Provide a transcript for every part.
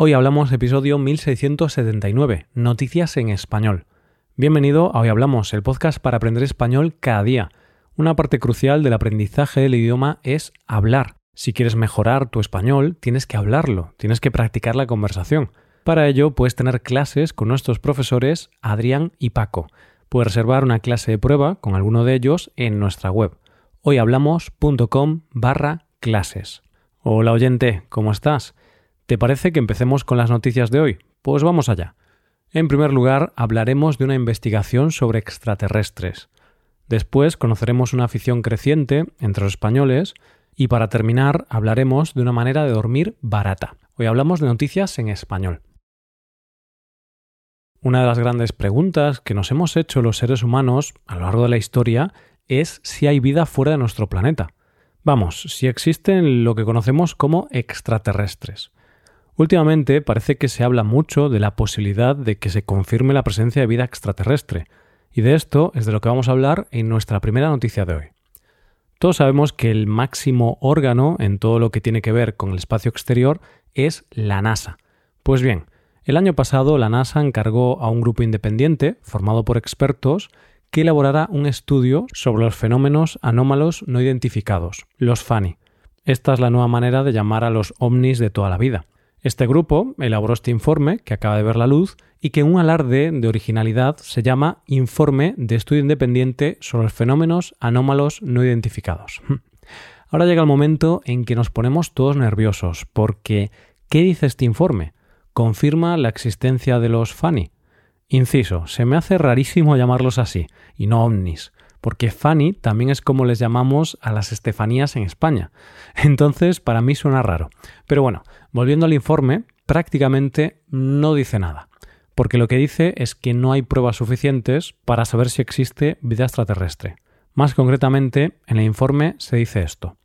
Hoy hablamos episodio 1679, Noticias en Español. Bienvenido a Hoy Hablamos, el podcast para aprender español cada día. Una parte crucial del aprendizaje del idioma es hablar. Si quieres mejorar tu español, tienes que hablarlo, tienes que practicar la conversación. Para ello, puedes tener clases con nuestros profesores Adrián y Paco. Puedes reservar una clase de prueba con alguno de ellos en nuestra web hoyhablamos.com barra clases. Hola oyente, ¿cómo estás? ¿Te parece que empecemos con las noticias de hoy? Pues vamos allá. En primer lugar, hablaremos de una investigación sobre extraterrestres. Después conoceremos una afición creciente entre los españoles y para terminar hablaremos de una manera de dormir barata. Hoy hablamos de noticias en español. Una de las grandes preguntas que nos hemos hecho los seres humanos a lo largo de la historia es si hay vida fuera de nuestro planeta. Vamos, si existen lo que conocemos como extraterrestres. Últimamente parece que se habla mucho de la posibilidad de que se confirme la presencia de vida extraterrestre, y de esto es de lo que vamos a hablar en nuestra primera noticia de hoy. Todos sabemos que el máximo órgano en todo lo que tiene que ver con el espacio exterior es la NASA. Pues bien, el año pasado la NASA encargó a un grupo independiente, formado por expertos, que elaborara un estudio sobre los fenómenos anómalos no identificados, los FANI. Esta es la nueva manera de llamar a los ovnis de toda la vida. Este grupo elaboró este informe, que acaba de ver la luz, y que en un alarde de originalidad se llama Informe de Estudio Independiente sobre los Fenómenos Anómalos No Identificados. Ahora llega el momento en que nos ponemos todos nerviosos, porque ¿qué dice este informe? ¿Confirma la existencia de los FANI? Inciso, se me hace rarísimo llamarlos así, y no ovnis porque Fanny también es como les llamamos a las Estefanías en España. Entonces, para mí suena raro. Pero bueno, volviendo al informe, prácticamente no dice nada, porque lo que dice es que no hay pruebas suficientes para saber si existe vida extraterrestre. Más concretamente, en el informe se dice esto.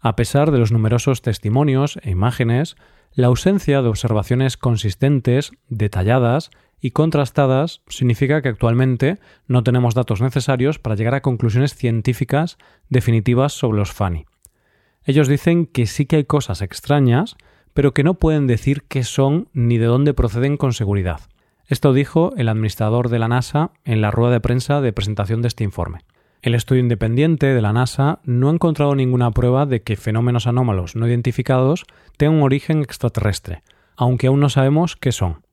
A pesar de los numerosos testimonios e imágenes, la ausencia de observaciones consistentes, detalladas y contrastadas significa que actualmente no tenemos datos necesarios para llegar a conclusiones científicas definitivas sobre los FANI. Ellos dicen que sí que hay cosas extrañas, pero que no pueden decir qué son ni de dónde proceden con seguridad. Esto dijo el administrador de la NASA en la rueda de prensa de presentación de este informe. El estudio independiente de la NASA no ha encontrado ninguna prueba de que fenómenos anómalos no identificados tengan un origen extraterrestre, aunque aún no sabemos qué son.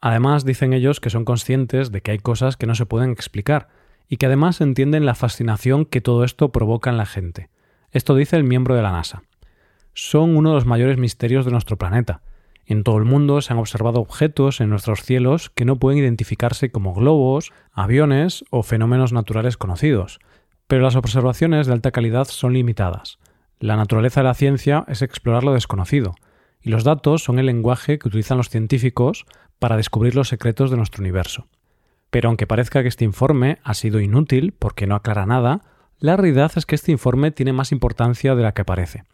Además, dicen ellos que son conscientes de que hay cosas que no se pueden explicar y que además entienden la fascinación que todo esto provoca en la gente. Esto dice el miembro de la NASA. Son uno de los mayores misterios de nuestro planeta. En todo el mundo se han observado objetos en nuestros cielos que no pueden identificarse como globos, aviones o fenómenos naturales conocidos. Pero las observaciones de alta calidad son limitadas. La naturaleza de la ciencia es explorar lo desconocido, y los datos son el lenguaje que utilizan los científicos para descubrir los secretos de nuestro universo. Pero aunque parezca que este informe ha sido inútil porque no aclara nada, la realidad es que este informe tiene más importancia de la que parece.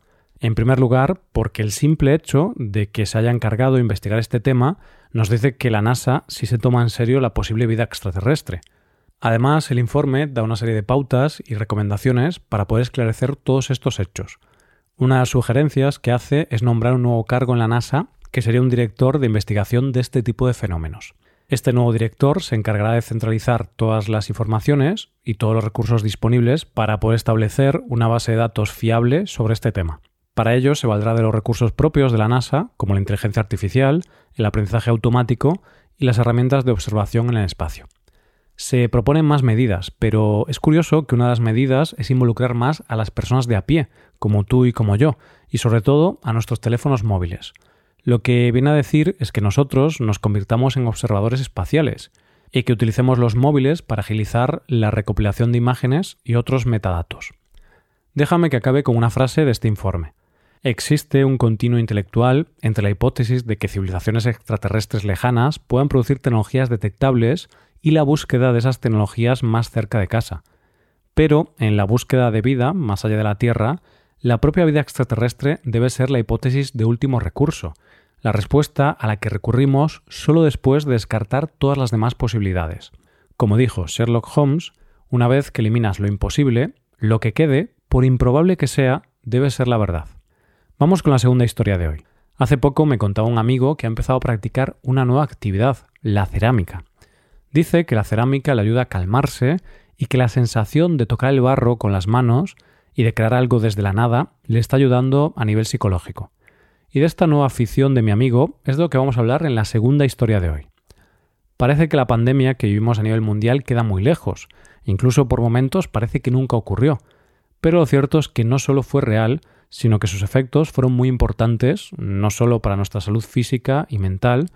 En primer lugar, porque el simple hecho de que se haya encargado de investigar este tema nos dice que la NASA sí se toma en serio la posible vida extraterrestre. Además, el informe da una serie de pautas y recomendaciones para poder esclarecer todos estos hechos. Una de las sugerencias que hace es nombrar un nuevo cargo en la NASA que sería un director de investigación de este tipo de fenómenos. Este nuevo director se encargará de centralizar todas las informaciones y todos los recursos disponibles para poder establecer una base de datos fiable sobre este tema. Para ello se valdrá de los recursos propios de la NASA, como la inteligencia artificial, el aprendizaje automático y las herramientas de observación en el espacio. Se proponen más medidas, pero es curioso que una de las medidas es involucrar más a las personas de a pie, como tú y como yo, y sobre todo a nuestros teléfonos móviles. Lo que viene a decir es que nosotros nos convirtamos en observadores espaciales y que utilicemos los móviles para agilizar la recopilación de imágenes y otros metadatos. Déjame que acabe con una frase de este informe. Existe un continuo intelectual entre la hipótesis de que civilizaciones extraterrestres lejanas puedan producir tecnologías detectables y la búsqueda de esas tecnologías más cerca de casa. Pero en la búsqueda de vida más allá de la Tierra, la propia vida extraterrestre debe ser la hipótesis de último recurso, la respuesta a la que recurrimos solo después de descartar todas las demás posibilidades. Como dijo Sherlock Holmes, una vez que eliminas lo imposible, lo que quede, por improbable que sea, debe ser la verdad. Vamos con la segunda historia de hoy. Hace poco me contaba un amigo que ha empezado a practicar una nueva actividad, la cerámica. Dice que la cerámica le ayuda a calmarse y que la sensación de tocar el barro con las manos y de crear algo desde la nada le está ayudando a nivel psicológico. Y de esta nueva afición de mi amigo es de lo que vamos a hablar en la segunda historia de hoy. Parece que la pandemia que vivimos a nivel mundial queda muy lejos, incluso por momentos parece que nunca ocurrió, pero lo cierto es que no solo fue real, sino que sus efectos fueron muy importantes, no solo para nuestra salud física y mental,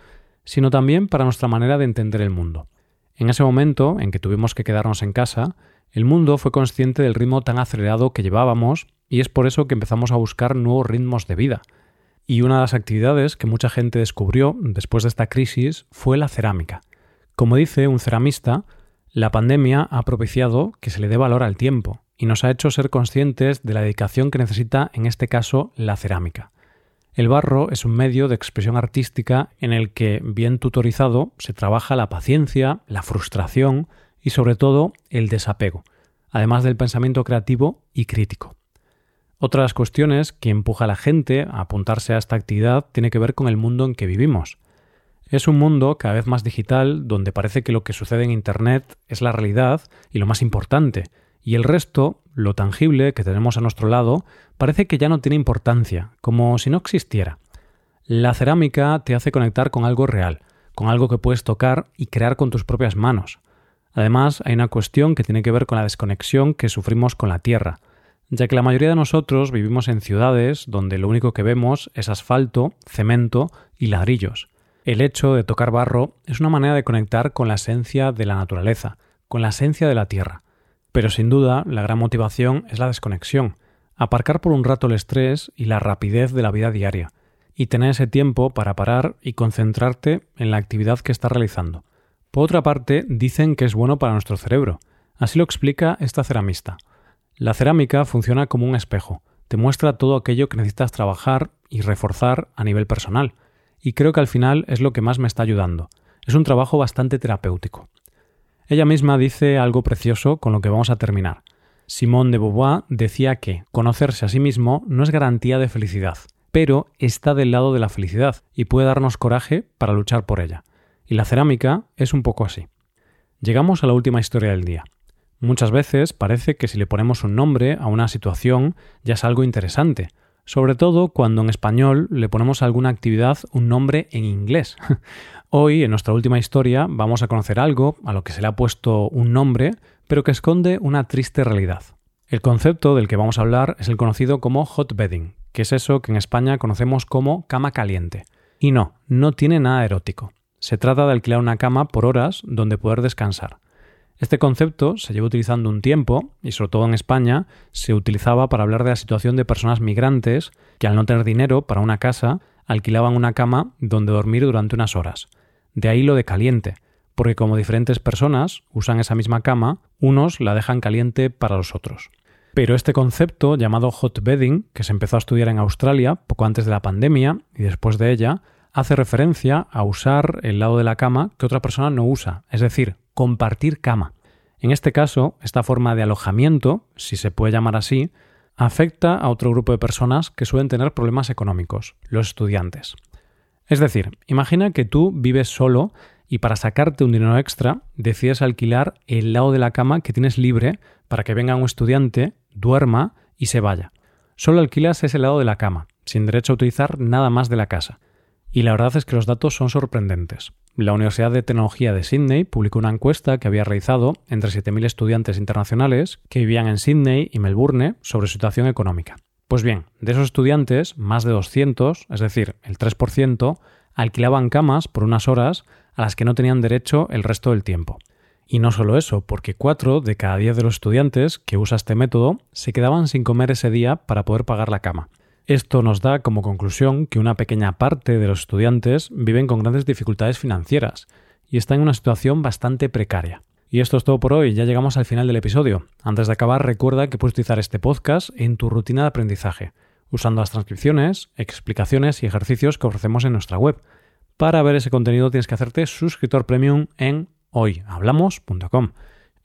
sino también para nuestra manera de entender el mundo. En ese momento en que tuvimos que quedarnos en casa, el mundo fue consciente del ritmo tan acelerado que llevábamos y es por eso que empezamos a buscar nuevos ritmos de vida. Y una de las actividades que mucha gente descubrió después de esta crisis fue la cerámica. Como dice un ceramista, la pandemia ha propiciado que se le dé valor al tiempo, y nos ha hecho ser conscientes de la dedicación que necesita, en este caso, la cerámica. El barro es un medio de expresión artística en el que, bien tutorizado, se trabaja la paciencia, la frustración y sobre todo el desapego, además del pensamiento creativo y crítico. Otra de las cuestiones que empuja a la gente a apuntarse a esta actividad tiene que ver con el mundo en que vivimos. Es un mundo cada vez más digital donde parece que lo que sucede en Internet es la realidad y lo más importante, y el resto, lo tangible que tenemos a nuestro lado, parece que ya no tiene importancia, como si no existiera. La cerámica te hace conectar con algo real, con algo que puedes tocar y crear con tus propias manos. Además, hay una cuestión que tiene que ver con la desconexión que sufrimos con la tierra, ya que la mayoría de nosotros vivimos en ciudades donde lo único que vemos es asfalto, cemento y ladrillos. El hecho de tocar barro es una manera de conectar con la esencia de la naturaleza, con la esencia de la tierra. Pero sin duda, la gran motivación es la desconexión, aparcar por un rato el estrés y la rapidez de la vida diaria, y tener ese tiempo para parar y concentrarte en la actividad que estás realizando. Por otra parte, dicen que es bueno para nuestro cerebro. Así lo explica esta ceramista. La cerámica funciona como un espejo, te muestra todo aquello que necesitas trabajar y reforzar a nivel personal, y creo que al final es lo que más me está ayudando. Es un trabajo bastante terapéutico. Ella misma dice algo precioso con lo que vamos a terminar. Simone de Beauvoir decía que conocerse a sí mismo no es garantía de felicidad, pero está del lado de la felicidad y puede darnos coraje para luchar por ella. Y la cerámica es un poco así. Llegamos a la última historia del día. Muchas veces parece que si le ponemos un nombre a una situación ya es algo interesante, sobre todo cuando en español le ponemos a alguna actividad un nombre en inglés. Hoy, en nuestra última historia, vamos a conocer algo a lo que se le ha puesto un nombre, pero que esconde una triste realidad. El concepto del que vamos a hablar es el conocido como hot bedding, que es eso que en España conocemos como cama caliente. Y no, no tiene nada erótico. Se trata de alquilar una cama por horas donde poder descansar. Este concepto se lleva utilizando un tiempo, y sobre todo en España, se utilizaba para hablar de la situación de personas migrantes que al no tener dinero para una casa, alquilaban una cama donde dormir durante unas horas. De ahí lo de caliente, porque como diferentes personas usan esa misma cama, unos la dejan caliente para los otros. Pero este concepto, llamado hot bedding, que se empezó a estudiar en Australia poco antes de la pandemia y después de ella, hace referencia a usar el lado de la cama que otra persona no usa, es decir, compartir cama. En este caso, esta forma de alojamiento, si se puede llamar así, afecta a otro grupo de personas que suelen tener problemas económicos, los estudiantes. Es decir, imagina que tú vives solo y para sacarte un dinero extra decides alquilar el lado de la cama que tienes libre para que venga un estudiante, duerma y se vaya. Solo alquilas ese lado de la cama, sin derecho a utilizar nada más de la casa. Y la verdad es que los datos son sorprendentes. La Universidad de Tecnología de Sydney publicó una encuesta que había realizado entre 7.000 estudiantes internacionales que vivían en Sydney y Melbourne sobre su situación económica. Pues bien, de esos estudiantes, más de 200, es decir, el 3%, alquilaban camas por unas horas a las que no tenían derecho el resto del tiempo. Y no solo eso, porque 4 de cada 10 de los estudiantes que usa este método se quedaban sin comer ese día para poder pagar la cama. Esto nos da como conclusión que una pequeña parte de los estudiantes viven con grandes dificultades financieras y están en una situación bastante precaria. Y esto es todo por hoy, ya llegamos al final del episodio. Antes de acabar, recuerda que puedes utilizar este podcast en tu rutina de aprendizaje, usando las transcripciones, explicaciones y ejercicios que ofrecemos en nuestra web. Para ver ese contenido tienes que hacerte suscriptor premium en hoyhablamos.com.